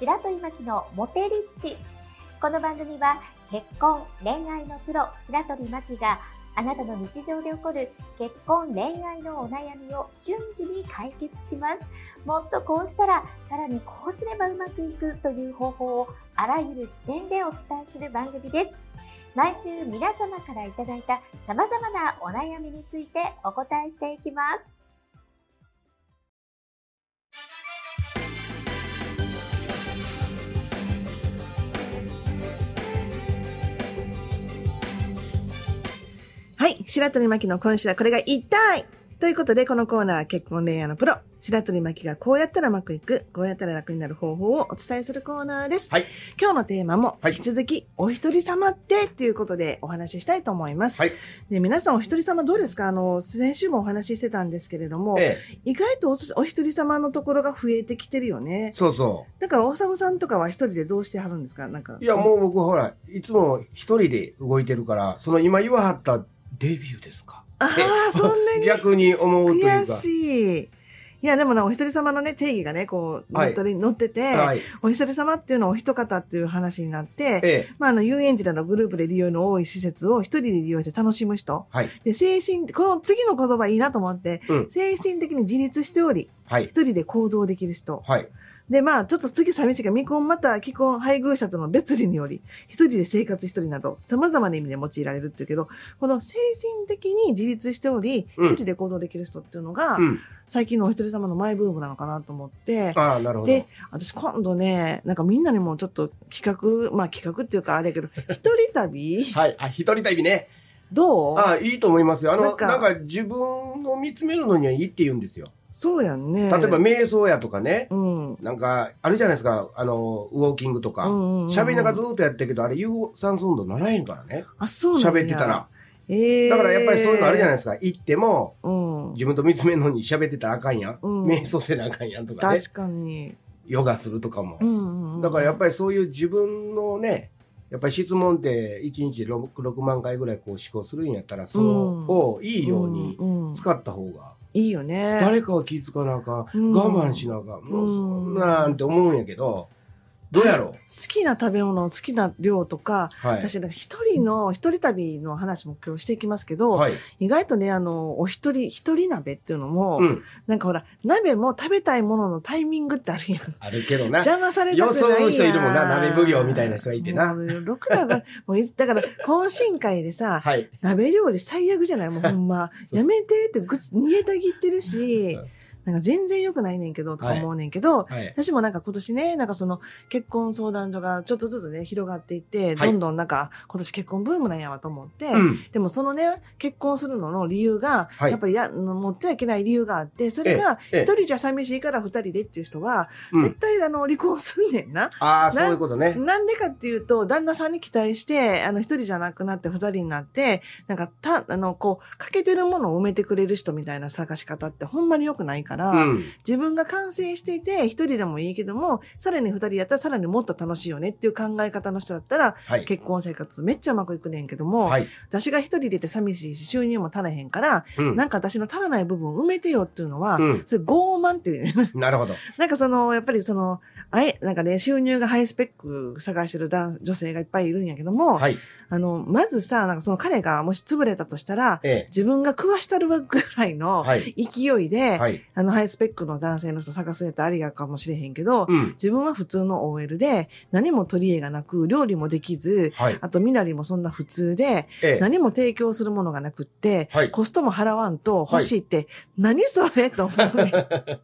白鳥巻きのモテリッチ。この番組は結婚、恋愛のプロ、白鳥巻きがあなたの日常で起こる結婚、恋愛のお悩みを瞬時に解決します。もっとこうしたら、さらにこうすればうまくいくという方法をあらゆる視点でお伝えする番組です。毎週皆様からいただいた様々なお悩みについてお答えしていきます。白鳥巻の今週はこれが言いたいということで、このコーナーは結婚恋愛のプロ、白鳥巻がこうやったらうまくいく、こうやったら楽になる方法をお伝えするコーナーです。はい。今日のテーマも、引き続き、お一人様ってっていうことでお話ししたいと思います。はい。で、皆さんお一人様どうですか？あの、先週もお話ししてたんですけれども、ええ、意外とお一人様のところが増えてきてるよね。そうそう。だから、大沢さんとかは一人でどうしてはるんですか？なんか。いや、もう僕ほら、いつも一人で動いてるから、その今言わはったデビューですか？ああ、そんなに？逆に思うというか。悔しい。いや、でもな、お一人様のね、定義がね、こう、ネットに載ってて、はい、お一人様っていうのはお一方っていう話になって、ええ、まあ、あの、遊園地などグループで利用の多い施設を一人で利用して楽しむ人。はい。で、精神、この次の言葉いいなと思って、うん、精神的に自立しており、はい。一人で行動できる人。はい。で、まあ、ちょっと次寂しいが、未婚また既婚配偶者との別離により、一人で生活一人など、様々な意味で用いられるっていうけど、この精神的に自立しており、一、人で行動できる人っていうのが、うん、最近のお一人様のマイブームなのかなと思って、ああ、なるほど。で、私今度ね、なんかみんなにもちょっと企画、まあ企画っていうかあれやけど、一人旅？はい、あ、一人旅ね。どう？ああ、いいと思いますよ。あの、なんかなんか自分を見つめるのにはいいって言うんですよ。そうやんね。例えば瞑想やとかね。うん。なんか、あるじゃないですか。あの、ウォーキングとか。喋、うん、りながらずっとやってるけど、あれ有酸素運動ならへんからね。あ、そう喋ってたら。ええー、だからやっぱりそういうのあるじゃないですか。行っても、うん、自分と見つめるのに喋ってたらあかんやん。うん、瞑想せなあかんやんとかね。確かに。ヨガするとかも。うんうんうん、だからやっぱりそういう自分のね、やっぱり質問って1日 6, 6万回ぐらいこう思考するんやったら、そのをいいように使った方がいいよね。誰かは気づかなあかん、我慢しなあかん、もうそんなんて思うんやけど、どうやろう？好きな食べ物、好きな量とか、はい、私、一人の、一人旅の話も今日していきますけど、はい、意外とね、あの、お一人、一人鍋っていうのも、うん、なんかほら、鍋も食べたいもののタイミングってあるやん。あるけどな。邪魔されたくないやん。よその人いるもんな、鍋奉行みたいな人がいてな。ろくなが、もう、だから、懇親会でさ、はい、鍋料理最悪じゃない？もうほんま、やめてってぐ逃げたぎってるし、なんか全然良くないねんけど、とか思うねんけど、はい。はい、私もなんか今年ね、なんかその結婚相談所がちょっとずつね、広がっていって、どんどんなんか今年結婚ブームなんやわと思って、でもそのね、結婚するのの理由が、やっぱりや、持ってはいけない理由があって、それが一人じゃ寂しいから二人でっていう人は、絶対あの離婚すんねんな。ああ、そういうことね。なんでかっていうと、旦那さんに期待して、あの一人じゃなくなって二人になって、なんかた、あの、こう、欠けてるものを埋めてくれる人みたいな探し方ってほんまに良くないから、うん、自分が完成していて、一人でもいいけども、さらに二人やったらさらにもっと楽しいよねっていう考え方の人だったら、はい、結婚生活めっちゃうまくいくねんけども、はい、私が一人でいて寂しいし、収入も足らへんから、うん、なんか私の足らない部分を埋めてよっていうのは、うん、それ傲慢っていう、ね。なるほど。なんかその、やっぱりその、あれ、なんかね、収入がハイスペック探してる女性がいっぱいいるんやけども、はい、あの、まずさ、なんかその彼がもし潰れたとしたら、ええ、自分が食わしたるぐらいの勢いで、はい、あの、ハイスペックの男性の人探すんやったらありがかもしれへんけど、うん、自分は普通の OL で、何も取り柄がなく、料理もできず、はい、あと、みなりもそんな普通で、ええ、何も提供するものがなくって、はい、コストも払わんと欲しいって、何それ？と思うね。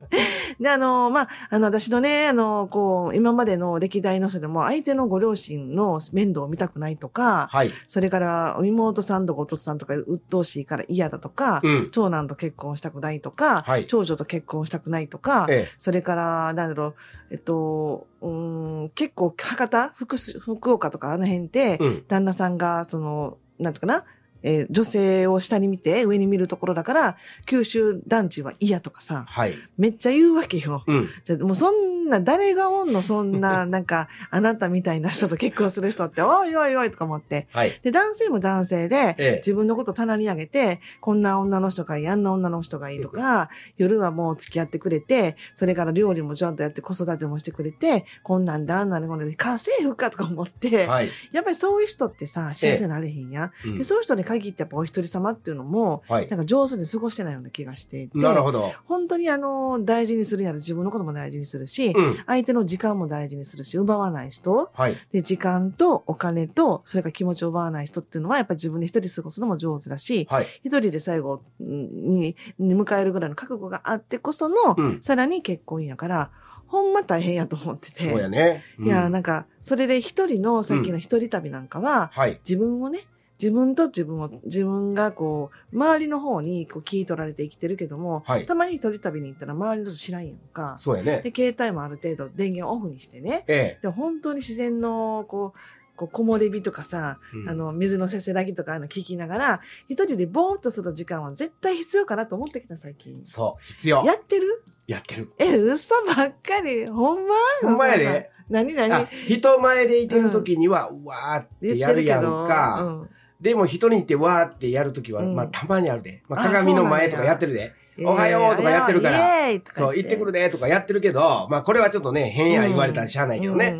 で、あの、まあ、あの、私のね、あの、こう、今までの歴代の人でも、相手のご両親の面倒を見たくないとか、はい、それから、妹さんとか弟さんとか鬱陶しいから嫌だとか、うん、長男と結婚したくないとか、はい、長女と結婚したくないとか、ええ、それから、なんだろう、えっと、うん、結構、博多福福岡とかあの辺で、うん、旦那さんが、その、なんとかな、えー、女性を下に見て上に見るところだから、九州団地は嫌とかさ、はい、めっちゃ言うわけよ。うん、じゃもうそんな、誰がおんのそんな、なんか、あなたみたいな人と結婚する人って、おいおいおいとか思って。はい、で、男性も男性で、ええ、自分のこと棚に上げて、こんな女の人がいい、あんな女の人がいいとか、夜はもう付き合ってくれて、それから料理もちゃんとやって子育てもしてくれて、こんなんだ、あんなので、家政婦かとか思って、はい、やっぱりそういう人ってさ、幸せになれへんや。え、でそういう人に限ってやっぱお一人様っていうのも、はい、なんか上手に過ごしてないような気がしていて、なるほど。本当にあの、大事にするやら自分のことも大事にするし、うん、相手の時間も大事にするし、奪わない人、はい、で、時間とお金と、それから気持ちを奪わない人っていうのは、やっぱり自分で一人過ごすのも上手だし、はい、一人で最後にに迎えるぐらいの覚悟があってこその、うん、さらに結婚やから、ほんま大変やと思ってて。そうやね。うん、いや、なんか、それで一人の、さっきの一人旅なんかは、うんはい、自分をね、自分と自分を、自分がこう、周りの方にこう聞い取られて生きてるけども、はい、たまに一人旅に行ったら周りのこと知らんやんか。そうやね。で、携帯もある程度電源オフにしてね。ええ。で、本当に自然の、こう、こう、木漏れ日とかさ、うん、あの、水のせせらぎとかあの聞きながら、一人でぼーっとする時間は絶対必要かなと思ってきた、最近。そう、必要。やってる？やってる。え、嘘ばっかり。ほんま？ほんまやで。何何？人前でいてる時には、うん、わーってやるやんか。うん、でも人に行ってわーってやる時は、うん、まあたまにあるで。まあ鏡の前とかやってるで。おはようとかやってるから。そう、行ってくるでとかやってるけど、まあこれはちょっとね、変や言われたらしゃあないけどね。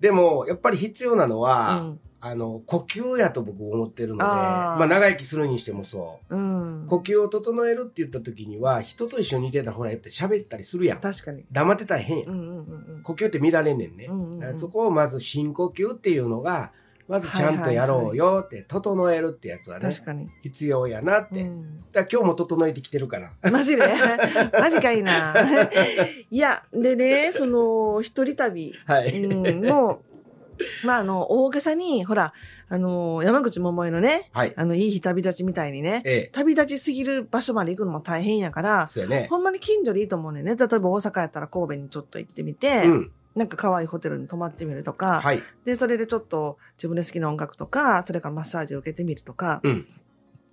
でも、やっぱり必要なのは、あの、呼吸やと僕思ってるので、あまあ長生きするにしてもそう、うん。呼吸を整えるって言った時には、人と一緒にいてたらほらやって喋ったりするやん。確かに。黙ってたら変やん。うんうんうん、呼吸って乱れんねんね。うんうんうん、そこをまず深呼吸っていうのが、まずちゃんとやろうよって、整えるってやつはね。確かに。必要やなって。うん、だ今日も整えてきてるから。マジで？マジかいな。いや、でね、その、一人旅の、まあ、あの、大げさに、ほら、あの、山口百恵のね、はい、あの、いい日旅立ちみたいにね、ええ、旅立ちすぎる場所まで行くのも大変やから、そうね、ほんまに近所でいいと思うねんね。例えば大阪やったら神戸にちょっと行ってみて、うん、なんか可愛いホテルに泊まってみるとか、はい、で、それでちょっと自分で好きな音楽とか、それからマッサージを受けてみるとか、うん、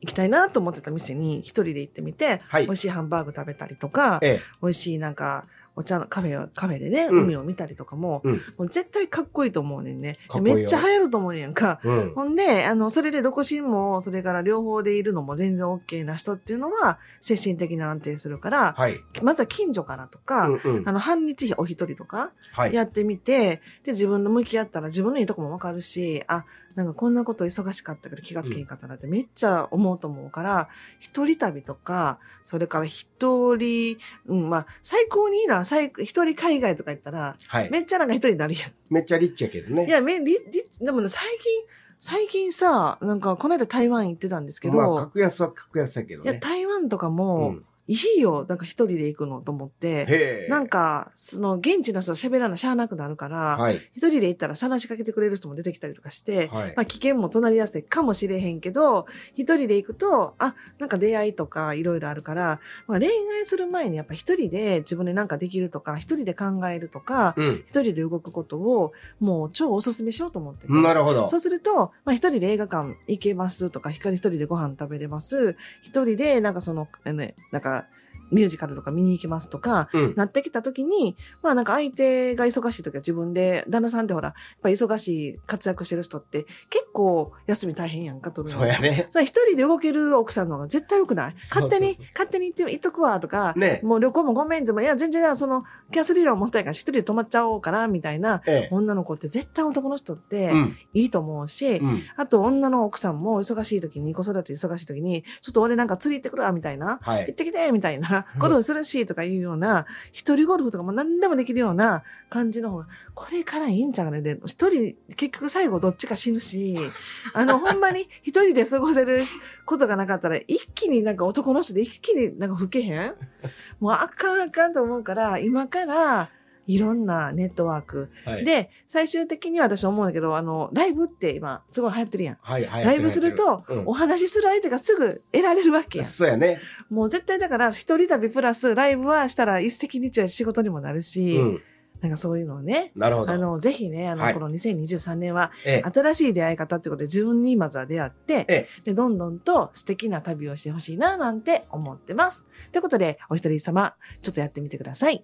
行きたいなと思ってた店に一人で行ってみて、はい、美味しいハンバーグ食べたりとか、ええ、美味しいなんかお茶のカフェ、カフェでね、海を見たりとかも、うん、もう絶対かっこいいと思うねんね。めっちゃ流行ると思うやんか。うん、ほんで、あの、それで独身も、それから両方でいるのも全然 OK な人っていうのは、精神的に安定するから、はい、まずは近所からとか、うんうん、あの、半日お一人とか、やってみて、はい、で、自分の向き合ったら自分のいいとこもわかるし、あ、なんかこんなこと忙しかったけど気がつけんかったなってめっちゃ思うと思うから、一人旅とか、それから一人、うん、まあ、最高にいいな、一人海外とか行ったら、はい、めっちゃなんか一人になるやん。めっちゃリッチやけどね。いや、め、リッ、リッ、でもね、最近、最近さ、なんか、この間台湾行ってたんですけど。まあ、格安は格安やけどね。いや、台湾とかも、うんいいよ、なんか一人で行くのと思って、なんか、その現地の人と喋らなしゃあなくなるから、はい、一人で行ったら話しかけてくれる人も出てきたりとかして、はい、まあ危険も隣り合わせかもしれへんけど、一人で行くと、あ、なんか出会いとかいろいろあるから、まあ恋愛する前にやっぱ一人で自分でなんかできるとか、一人で考えるとか、一、うん、人で動くことをもう超おすすめしようと思ってて。なるほど。そうすると、まあ一人で映画館行けますとか、光一人でご飯食べれます。一人でなんかその、ね、なんか、para ミュージカルとか見に行きますとか、うん、なってきた時に、まあなんか相手が忙しい時は自分で、旦那さんってほら、やっぱ忙しい活躍してる人って結構休み大変やんか、とるそうやね。それ一人で動ける奥さんの方が絶対良くない？勝手に、勝手に行って、行っとくわとか、ね、もう旅行もごめんでも、いや全然その、キャスリーを持ったいから一人で泊まっちゃおうかな、みたいな、ええ、女の子って絶対男の人っていいと思うし、うん、あと女の奥さんも忙しい時に、子育て忙しい時に、ちょっと俺なんか釣り行ってくるわ、みたいな、はい、行ってきて、みたいなことをするし、とかいうような、一人ゴルフとかも何でもできるような感じの方が、これからいいんちゃうかね。で、一人、結局最後どっちか死ぬし、あの、ほんまに一人で過ごせることがなかったら、一気になんか男の人で一気になんか吹けへんもうあかんあかんと思うから、今から、いろんなネットワーク。はい、で、最終的には私思うんだけど、あの、ライブって今、すごい流行ってるやん。はい、はい。ライブすると、うん、お話しする相手がすぐ得られるわけやん。そうやね。もう絶対だから、一人旅プラス、ライブはしたら一石二鳥仕事にもなるし、うんなんかそういうのをね。なるほど。あの、ぜひね、あの、はい、この2023年は、新しい出会い方ってことで自分にまずは出会って、ええ、で、どんどんと素敵な旅をしてほしいな、なんて思ってます。ということで、お一人様、ちょっとやってみてください。